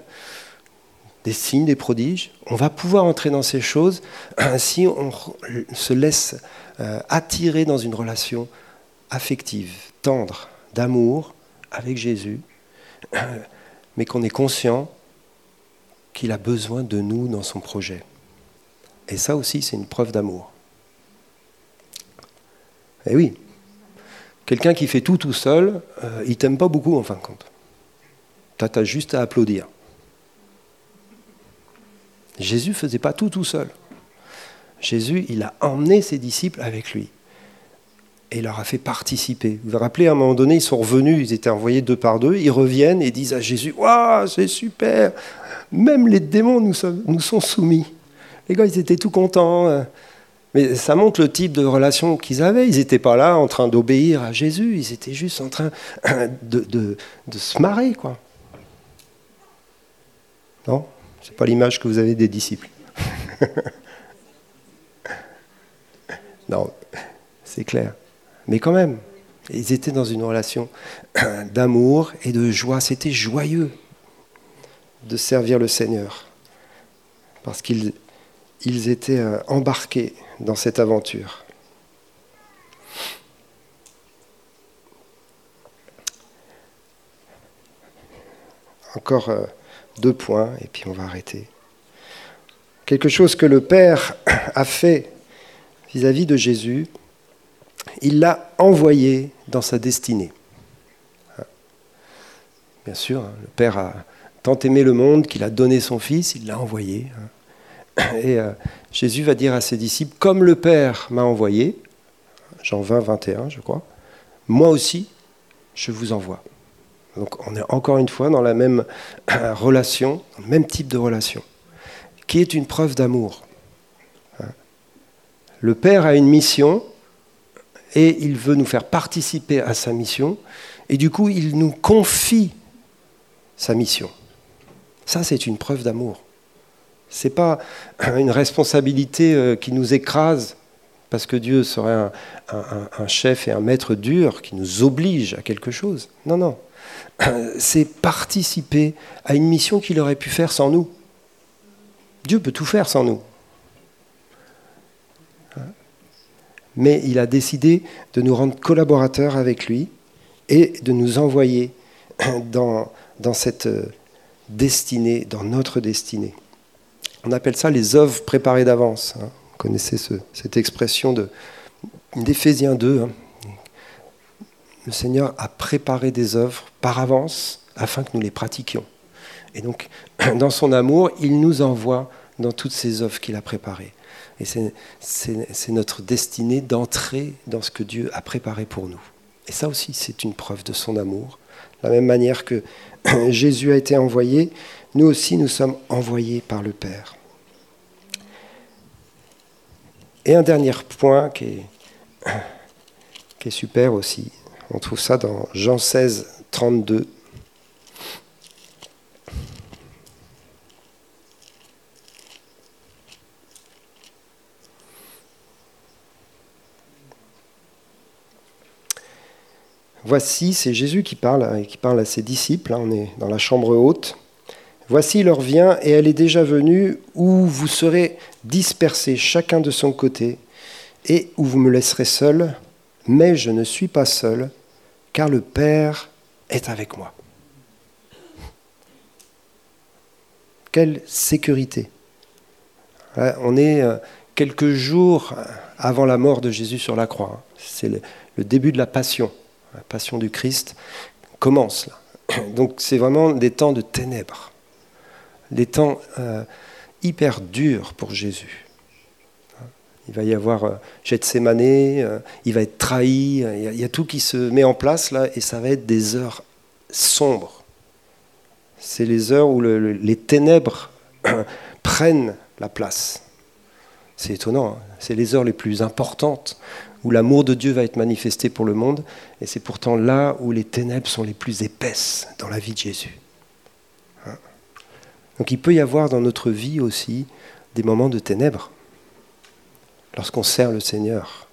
[SPEAKER 1] des signes, des prodiges. On va pouvoir entrer dans ces choses si on se laisse euh, attirer dans une relation affective, tendre, d'amour avec Jésus, mais qu'on est conscient qu'il a besoin de nous dans son projet. Et ça aussi, c'est une preuve d'amour. Eh oui, quelqu'un qui fait tout tout seul, euh, il t'aime pas beaucoup en fin de compte. Tu as juste à applaudir. Jésus faisait pas tout tout seul. Jésus, il a emmené ses disciples avec lui et leur a fait participer. Vous vous rappelez, à un moment donné, ils sont revenus, ils étaient envoyés deux par deux, ils reviennent et disent à Jésus Waouh, c'est super Même les démons nous sont, soumis. Les gars, ils étaient tout contents. Hein. Mais ça montre le type de relation qu'ils avaient. Ils n'étaient pas là en train d'obéir à Jésus, ils étaient juste en train de, de, se marrer, quoi. Non? C'est pas l'image que vous avez des disciples. non, c'est clair. Mais quand même, ils étaient dans une relation d'amour et de joie. C'était joyeux de servir le Seigneur, parce qu'ils ils étaient euh, embarqués dans cette aventure. Encore euh, deux points, et puis on va arrêter. Quelque chose que le Père a fait vis-à-vis de Jésus, il l'a envoyé dans sa destinée. Bien sûr, hein, le Père a tant aimé le monde qu'il a donné son Fils, il l'a envoyé. Hein. Et euh, Jésus va dire à ses disciples, comme le Père m'a envoyé, Jean 20, 21 je crois, moi aussi, je vous envoie. Donc on est encore une fois dans la même relation, le même type de relation, qui est une preuve d'amour. Hein. Le Père a une mission et il veut nous faire participer à sa mission, et du coup il nous confie sa mission. Ça, c'est une preuve d'amour. Ce n'est pas une responsabilité euh, qui nous écrase parce que Dieu serait un, chef et un maître dur qui nous oblige à quelque chose. Non, non. C'est participer à une mission qu'il aurait pu faire sans nous. Dieu peut tout faire sans nous. Mais il a décidé de nous rendre collaborateurs avec lui et de nous envoyer dans, dans cette euh, destinée, dans notre destinée. On appelle ça les œuvres préparées d'avance. Hein. Vous connaissez cette expression d'Éphésiens 2. Hein. Le Seigneur a préparé des œuvres par avance afin que nous les pratiquions. Et donc, dans son amour, il nous envoie dans toutes ces œuvres qu'il a préparées. Et c'est notre destinée d'entrer dans ce que Dieu a préparé pour nous. Et ça aussi, c'est une preuve de son amour. De la même manière que Jésus a été envoyé, nous aussi nous sommes envoyés par le Père. Et un dernier point qui est, super aussi, on trouve ça dans Jean 16, 32. Voici, c'est Jésus qui parle, qui parle à ses disciples, hein, on est dans la chambre haute. Voici l'heure vient et elle est déjà venue où vous serez dispersés chacun de son côté et où vous me laisserez seul, mais je ne suis pas seul, car le Père est avec moi. Quelle sécurité. On est euh, quelques jours avant la mort de Jésus sur la croix. Hein. C'est le début de la passion. La passion du Christ commence là. Donc c'est vraiment des temps de ténèbres des temps euh, hyper durs pour Jésus. Il va y avoir euh, Gethsemane, euh, il va être trahi, il y, a, tout qui se met en place là, et ça va être des heures sombres. C'est les heures où les ténèbres prennent la place. C'est étonnant, hein. c'est les heures les plus importantes où l'amour de Dieu va être manifesté pour le monde, et c'est pourtant là où les ténèbres sont les plus épaisses dans la vie de Jésus. Donc il peut y avoir dans notre vie aussi des moments de ténèbres lorsqu'on sert le Seigneur,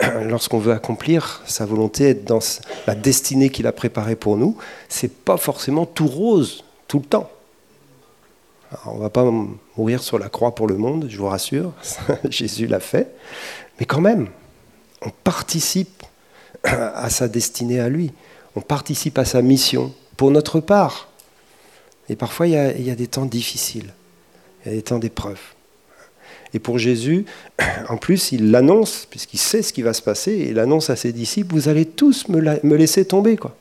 [SPEAKER 1] lorsqu'on veut accomplir sa volonté, être dans la destinée qu'il a préparée pour nous, c'est pas forcément tout rose tout le temps. on ne va pas mourir sur la croix pour le monde, je vous rassure, Jésus l'a fait, mais quand même, on participe à sa destinée à lui, on participe à sa mission pour notre part. Et parfois, il y, a, des temps difficiles, il y a des temps d'épreuve. Et pour Jésus, en plus, il l'annonce, puisqu'il sait ce qui va se passer, il annonce à ses disciples, vous allez tous me, laisser tomber. Quoi.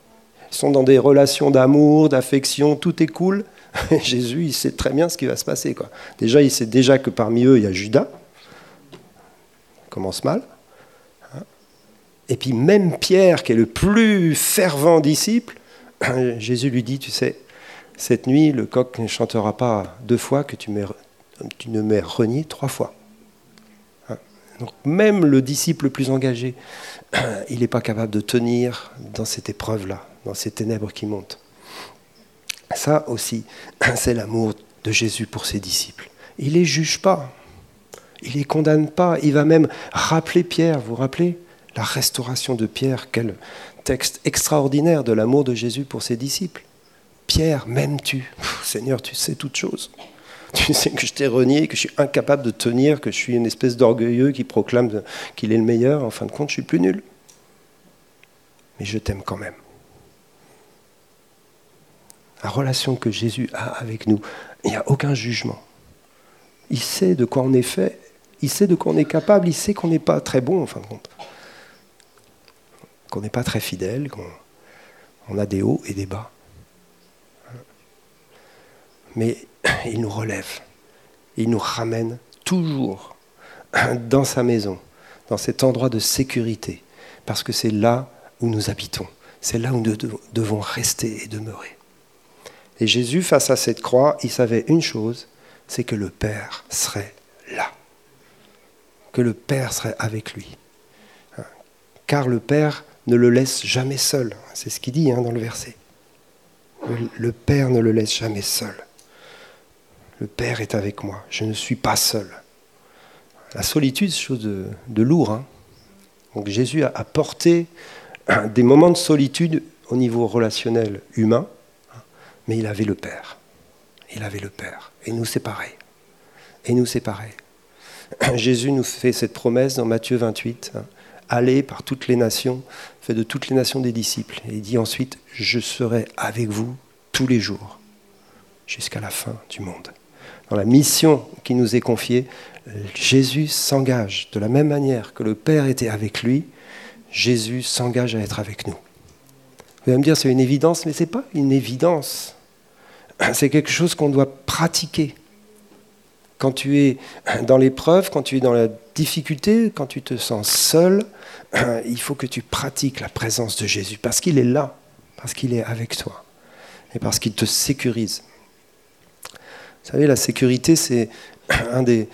[SPEAKER 1] Ils sont dans des relations d'amour, d'affection, tout est cool. Jésus, il sait très bien ce qui va se passer. Déjà, il sait déjà que parmi eux, il y a Judas. commence mal. Et puis même Pierre, qui est le plus fervent disciple, Jésus lui dit, tu sais, cette nuit, le coq ne chantera pas deux fois que tu, ne m'aies renié trois fois. Hein. Donc même le disciple le plus engagé, il n'est pas capable de tenir dans cette épreuve-là, dans ces ténèbres qui montent. Ça aussi, c'est l'amour de Jésus pour ses disciples. Il les juge pas, il les condamne pas, il va même rappeler Pierre, vous vous rappelez? La restauration de Pierre, quel texte extraordinaire de l'amour de Jésus pour ses disciples. Pierre, m'aimes-tu? Seigneur, tu sais toutes choses. Tu sais que je t'ai renié, que je suis incapable de tenir, que je suis une espèce d'orgueilleux qui proclame qu'il est le meilleur. En fin de compte, je suis plus nul. Mais je t'aime quand même. La relation que Jésus a avec nous, il n'y a aucun jugement. Il sait de quoi on est fait, il sait de quoi on est capable, il sait qu'on n'est pas très bon en fin de compte. Qu'on n'est pas très fidèle, qu'on a des hauts et des bas mais il nous relève. il nous ramène toujours dans sa maison, dans cet endroit de sécurité, parce que c'est là où nous habitons, c'est là où nous devons rester et demeurer. Et Jésus, face à cette croix, il savait une chose, c'est que le Père serait là, que le Père serait avec lui. Car le Père ne le laisse jamais seul, c'est ce qu'il dit hein, dans le verset. Le Père ne le laisse jamais seul. Le Père est avec moi, je ne suis pas seul. La solitude, c'est chose de, lourd. Hein. Donc Jésus a, porté des moments de solitude au niveau relationnel humain, mais il avait le Père. Il avait le Père. Et nous, c'est pareil. Et nous, c'est pareil. Jésus nous fait cette promesse dans Matthieu 28. Hein. Allez par toutes les nations, faites de toutes les nations des disciples. Et il dit ensuite, je serai avec vous tous les jours, jusqu'à la fin du monde. Dans la mission qui nous est confiée, Jésus s'engage de la même manière que le Père était avec lui, Jésus s'engage à être avec nous. Vous allez me dire, c'est une évidence, mais ce n'est pas une évidence. C'est quelque chose qu'on doit pratiquer. Quand tu es dans l'épreuve, quand tu es dans la difficulté, quand tu te sens seul, il faut que tu pratiques la présence de Jésus, parce qu'il est là, parce qu'il est avec toi, et parce qu'il te sécurise. Vous savez, la sécurité, c'est un des,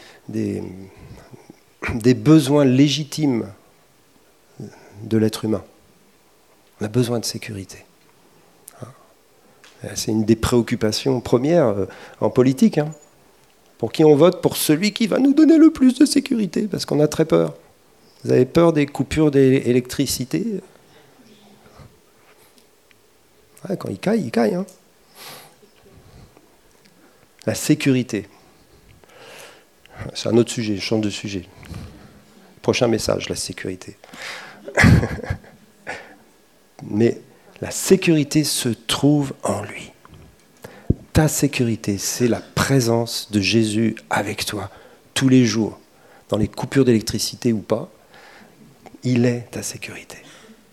[SPEAKER 1] besoins légitimes de l'être humain. On a besoin de sécurité. C'est une des préoccupations premières euh, en politique. Hein. Pour qui on vote? Pour celui qui va nous donner le plus de sécurité, parce qu'on a très peur. Vous avez peur des coupures d'électricité Quand il caille, il caille. Hein. La sécurité. C'est un autre sujet, je change de sujet. Prochain message, la sécurité. Mais la sécurité se trouve en lui. Ta sécurité, c'est la présence de Jésus avec toi tous les jours, dans les coupures d'électricité ou pas. Il est ta sécurité.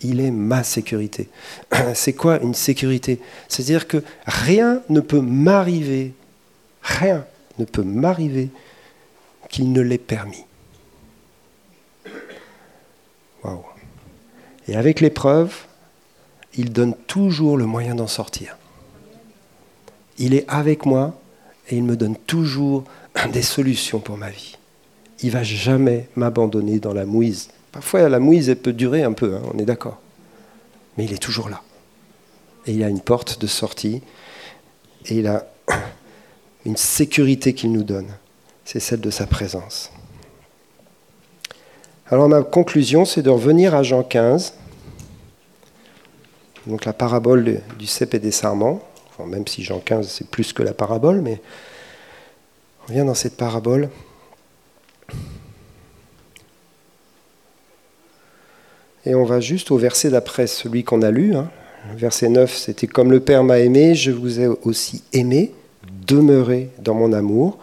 [SPEAKER 1] Il est ma sécurité. C'est quoi une sécurité? C'est-à-dire que rien ne peut m'arriver, rien ne peut m'arriver qu'il ne l'ait permis. Et avec l'épreuve, il donne toujours le moyen d'en sortir. Il est avec moi et il me donne toujours des solutions pour ma vie. Il va jamais m'abandonner dans la mouise. Parfois, la mouise, elle peut durer un peu, hein, on est d'accord. Mais il est toujours là. Et il a une porte de sortie et il a une sécurité qu'il nous donne c'est celle de sa présence. Alors ma conclusion, c'est de revenir à Jean 15, donc la parabole du cep et des sarments, même si Jean 15 c'est plus que la parabole, mais on revient dans cette parabole. Et on va juste au verset d'après celui qu'on a lu. Hein. Verset 9, c'était Comme le Père m'a aimé, je vous ai aussi aimé, demeurez dans mon amour.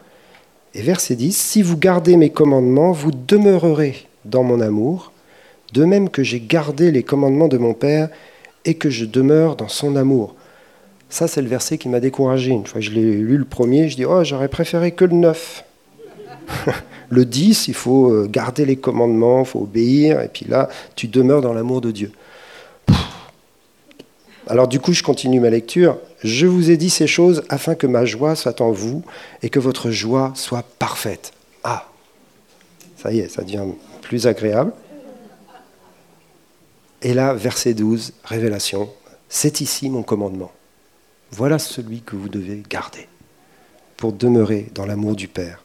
[SPEAKER 1] Et verset 10, Si vous gardez mes commandements, vous demeurerez dans mon amour, de même que j'ai gardé les commandements de mon Père et que je demeure dans son amour. Ça, c'est le verset qui m'a découragé. Une fois que je l'ai lu le premier, je dis, oh, j'aurais préféré que le 9. le 10, il faut euh, garder les commandements, il faut obéir, et puis là, tu demeures dans l'amour de Dieu. Alors du coup, je continue ma lecture. Je vous ai dit ces choses afin que ma joie soit en vous et que votre joie soit parfaite. Ah, ça y est, ça devient plus agréable. Et là, verset 12, révélation, c'est ici mon commandement. Voilà celui que vous devez garder pour demeurer dans l'amour du Père.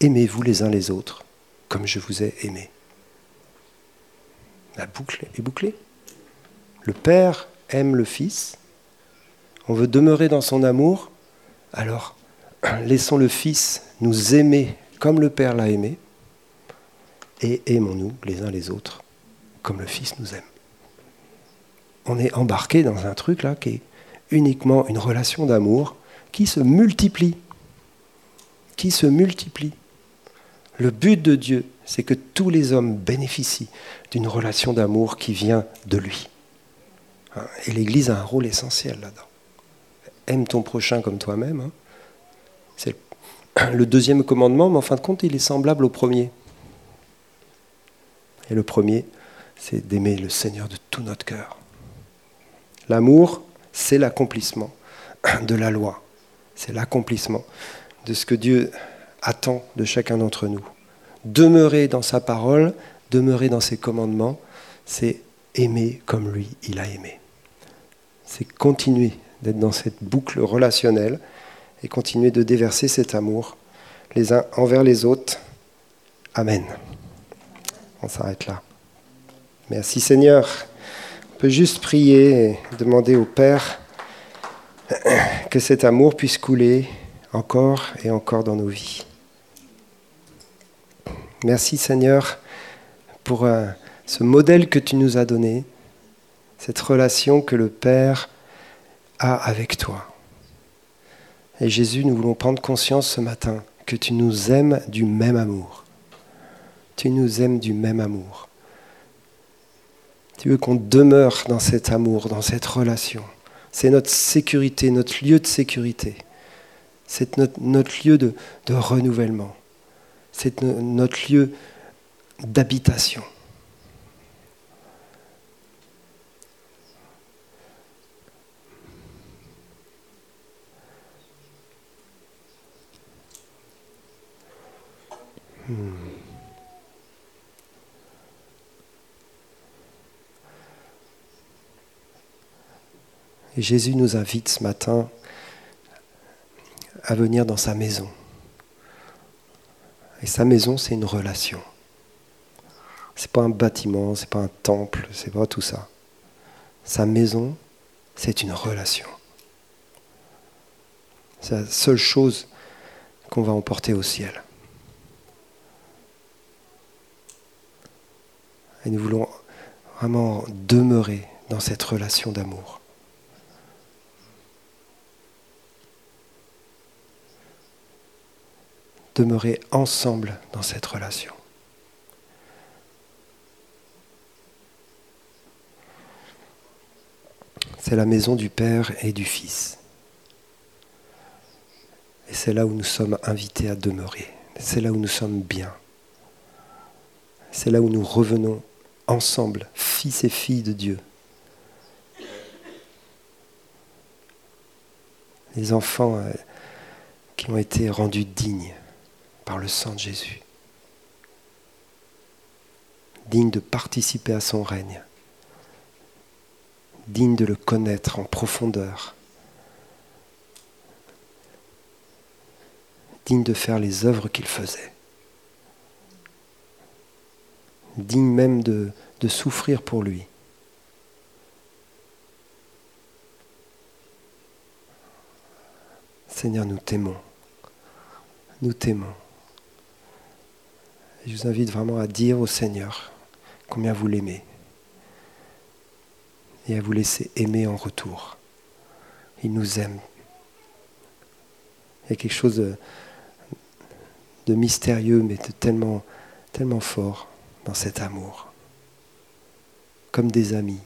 [SPEAKER 1] Aimez-vous les uns les autres comme je vous ai aimé. La boucle est bouclée. Le Père aime le Fils, on veut demeurer dans son amour, alors laissons le Fils nous aimer comme le Père l'a aimé, et aimons-nous les uns les autres comme le Fils nous aime. On est embarqué dans un truc là qui est uniquement une relation d'amour qui se multiplie, qui se multiplie. Le but de Dieu, c'est que tous les hommes bénéficient d'une relation d'amour qui vient de lui. Hein, et l'Église a un rôle essentiel là-dedans. Aime ton prochain comme toi-même. Hein. le deuxième commandement, mais en fin de compte, il est semblable au premier. Et le premier, c'est d'aimer le Seigneur de tout notre cœur. L'amour, c'est l'accomplissement de la loi. C'est l'accomplissement de ce que Dieu attend de chacun d'entre nous. Demeurer dans sa parole, demeurer dans ses commandements, c'est aimer comme lui, il a aimé. C'est continuer d'être dans cette boucle relationnelle et continuer de déverser cet amour les uns envers les autres. Amen. On s'arrête là. Merci Seigneur. On peut juste prier et demander au Père que cet amour puisse couler encore et encore dans nos vies. Merci Seigneur pour euh, ce modèle que tu nous as donné, cette relation que le Père a avec toi. Et Jésus, nous voulons prendre conscience ce matin que tu nous aimes du même amour. Tu nous aimes du même amour. Tu veux qu'on demeure dans cet amour, dans cette relation. C'est notre sécurité, notre lieu de sécurité. C'est notre, lieu de, de renouvellement. C'est notre lieu d'habitation. Hmm. Jésus nous invite ce matin à venir dans sa maison. Et sa maison, c'est une relation. C'est pas un bâtiment, c'est pas un temple, c'est pas tout ça. Sa maison, c'est une relation. C'est la seule chose qu'on va emporter au ciel. Et nous voulons vraiment demeurer dans cette relation d'amour. Demeurer ensemble dans cette relation. C'est la maison du Père et du Fils. Et c'est là où nous sommes invités à demeurer. C'est là où nous sommes bien. C'est là où nous revenons ensemble, fils et filles de Dieu. Les enfants euh, qui ont été rendus dignes par le sang de Jésus, dignes de participer à son règne, dignes de le connaître en profondeur, dignes de faire les œuvres qu'il faisait. digne même de, de souffrir pour lui. Seigneur, nous t'aimons. Nous t'aimons. Je vous invite vraiment à dire au Seigneur combien vous l'aimez et à vous laisser aimer en retour. Il nous aime. Il y a quelque chose de, mystérieux, mais de tellement, tellement fort dans cet amour, comme des amis.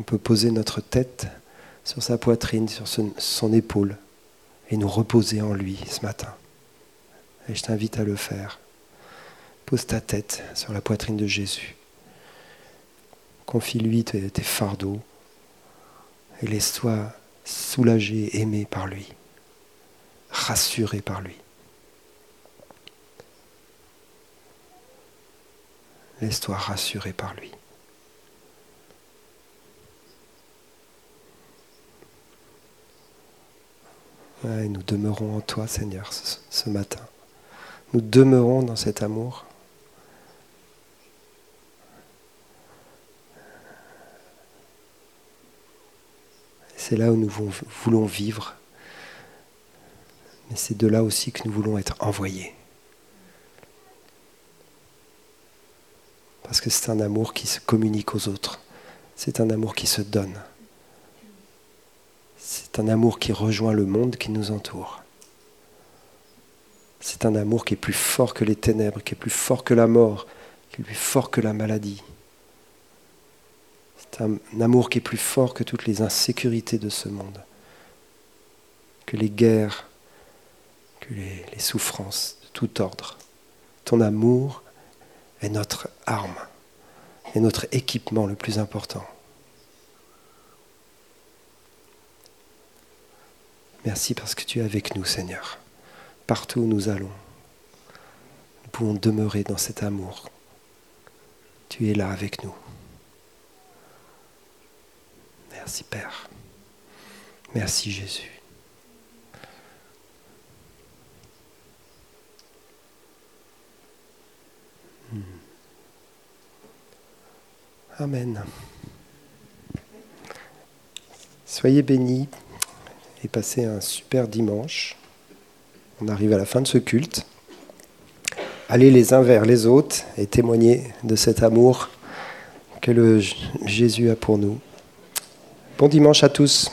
[SPEAKER 1] On peut poser notre tête sur sa poitrine, sur son, épaule, et nous reposer en lui ce matin. Et je t'invite à le faire. Pose ta tête sur la poitrine de Jésus. Confie-lui tes, fardeaux et laisse-toi soulager, aimé par lui, rassuré par lui. Laisse-toi rassurer par lui. nous demeurons en toi, Seigneur, ce, matin. Nous demeurons dans cet amour. C'est là où nous voulons vivre. Mais c'est de là aussi que nous voulons être envoyés. Parce que c'est un amour qui se communique aux autres. C'est un amour qui se donne. C'est un amour qui rejoint le monde qui nous entoure. C'est un amour qui est plus fort que les ténèbres, qui est plus fort que la mort, qui est plus fort que la maladie. C'est un amour qui est plus fort que toutes les insécurités de ce monde, que les guerres, que les souffrances de tout ordre. Ton amour est notre arme, est notre équipement le plus important. Merci parce que tu es avec nous, Seigneur. Partout où nous allons, nous pouvons demeurer dans cet amour. Tu es là avec nous. Merci, Père. Merci, Jésus. Hmm. Amen. Soyez bénis et passez un super dimanche. On arrive à la fin de ce culte. Allez les uns vers les autres et témoignez de cet amour que le Jésus a pour nous. Bon dimanche à tous.